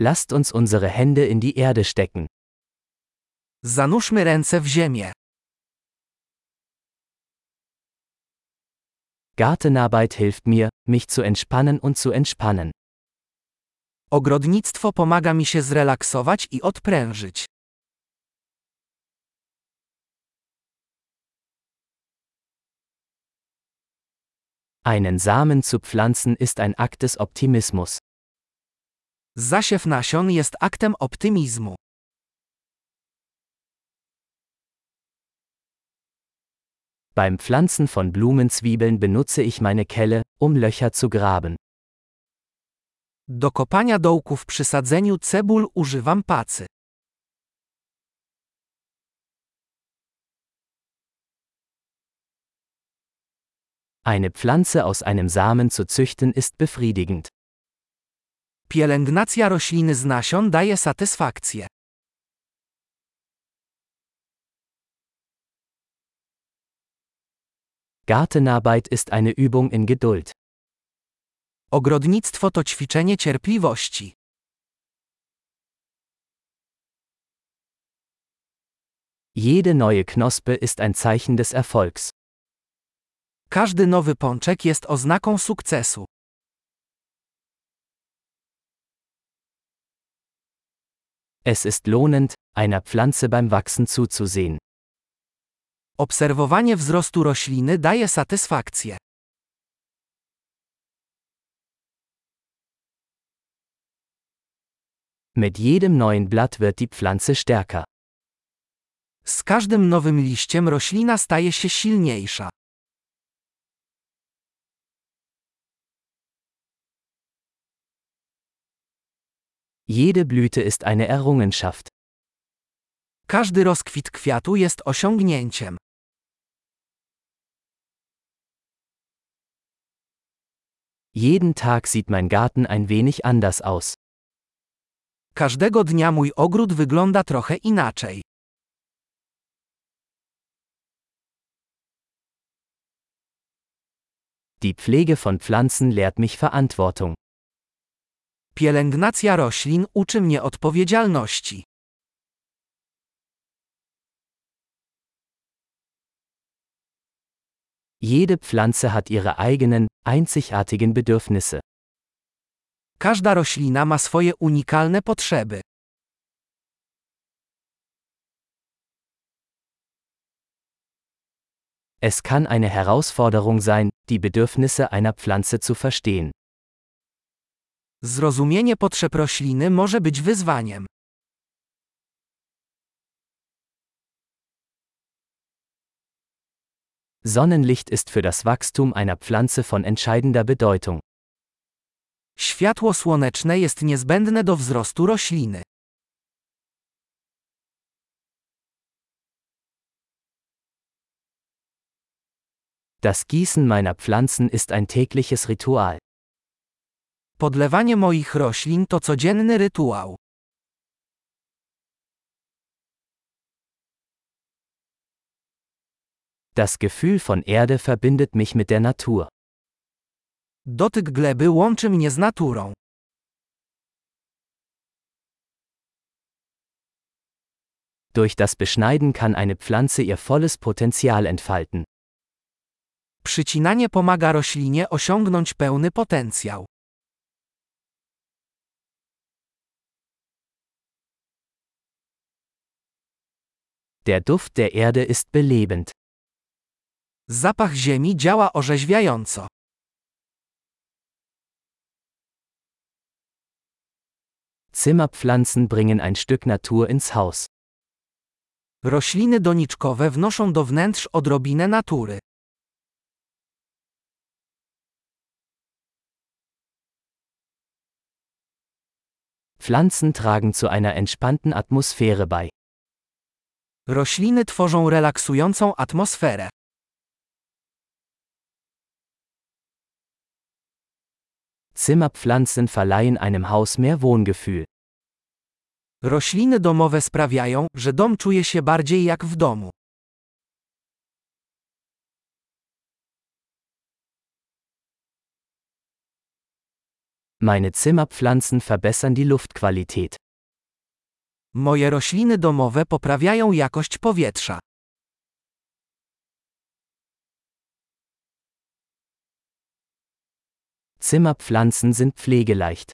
Lasst uns unsere Hände in die Erde stecken. Zanurzmy ręce w ziemię. Gartenarbeit hilft mir, mich zu entspannen und zu entspannen. Ogrodnictwo pomaga mi się zrelaksować i odprężyć. Einen Samen zu pflanzen ist ein Akt des Optimismus. Zasiew nasion jest aktem optymizmu. Beim Pflanzen von Blumenzwiebeln benutze ich meine Kelle, um Löcher zu graben. Do kopania dołków przy sadzeniu cebul używam pacy. Eine Pflanze aus einem Samen zu züchten ist befriedigend. Pielęgnacja rośliny z nasion daje satysfakcję. Gartenarbeit ist eine Übung in Geduld. Ogrodnictwo to ćwiczenie cierpliwości. Jede neue Knospe ist ein Zeichen des Erfolgs. Każdy nowy pączek jest oznaką sukcesu. Es ist lohnend, einer Pflanze beim Wachsen zuzusehen. Obserwowanie wzrostu rośliny daje satysfakcję. Mit jedem neuen Blatt wird die Pflanze stärker. Z każdym nowym liściem roślina staje się silniejsza. Jede Blüte ist eine Errungenschaft. Każdy rozkwit kwiatu jest osiągnięciem. Jeden Tag sieht mein Garten ein wenig anders aus. Każdego dnia mój ogród wygląda trochę inaczej. Die Pflege von Pflanzen lehrt mich Verantwortung. Pielęgnacja roślin uczy mnie odpowiedzialności. Jede Pflanze hat ihre eigenen, einzigartigen Bedürfnisse. Każda roślina ma swoje unikalne potrzeby. Es kann eine Herausforderung sein, die Bedürfnisse einer Pflanze zu verstehen. Zrozumienie potrzeb rośliny może być wyzwaniem. Sonnenlicht ist für das Wachstum einer Pflanze von entscheidender Bedeutung. Światło słoneczne jest niezbędne do wzrostu rośliny. Das Gießen meiner Pflanzen ist ein tägliches Ritual. Podlewanie moich roślin to codzienny rytuał. Das Gefühl von Erde verbindet mich mit der Natur. Dotyk gleby łączy mnie z naturą. Durch das Beschneiden kann eine Pflanze ihr volles Potenzial entfalten. Przycinanie pomaga roślinie osiągnąć pełny potencjał. Der Duft der Erde ist belebend. Zapach ziemi działa orzeźwiająco. Zimmerpflanzen bringen ein Stück Natur ins Haus. Rośliny doniczkowe wnoszą do wnętrz odrobinę natury. Pflanzen tragen zu einer entspannten Atmosphäre bei. Rośliny tworzą relaksującą atmosferę. Zimmerpflanzen verleihen einem Haus mehr Wohngefühl. Rośliny domowe sprawiają, że dom czuje się bardziej jak w domu. Meine Zimmerpflanzen verbessern die Luftqualität. Moje rośliny domowe poprawiają jakość powietrza. Zimmerpflanzen sind pflegeleicht.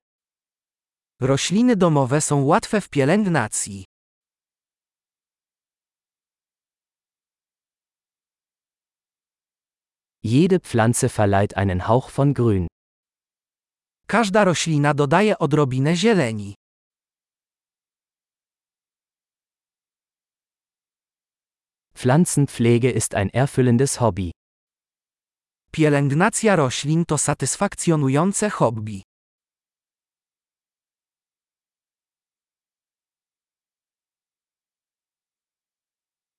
Rośliny domowe są łatwe w pielęgnacji. Jede Pflanze verleiht einen Hauch von Grün. Każda roślina dodaje odrobinę zieleni. Pflanzenpflege ist ein erfüllendes Hobby. Pielęgnacja roślin to satysfakcjonujące hobby.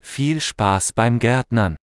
Viel Spaß beim Gärtnern.